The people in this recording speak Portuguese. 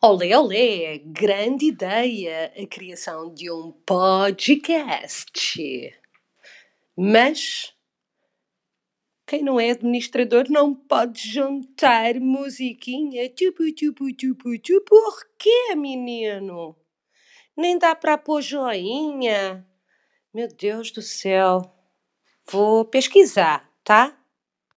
Olé, olé! grande ideia a criação de um podcast. Mas quem não é administrador não pode juntar musiquinha. Tupu, tupu, tupu, tupu. Por quê, menino? Nem dá para pôr joinha. Meu Deus do céu. Vou pesquisar, tá?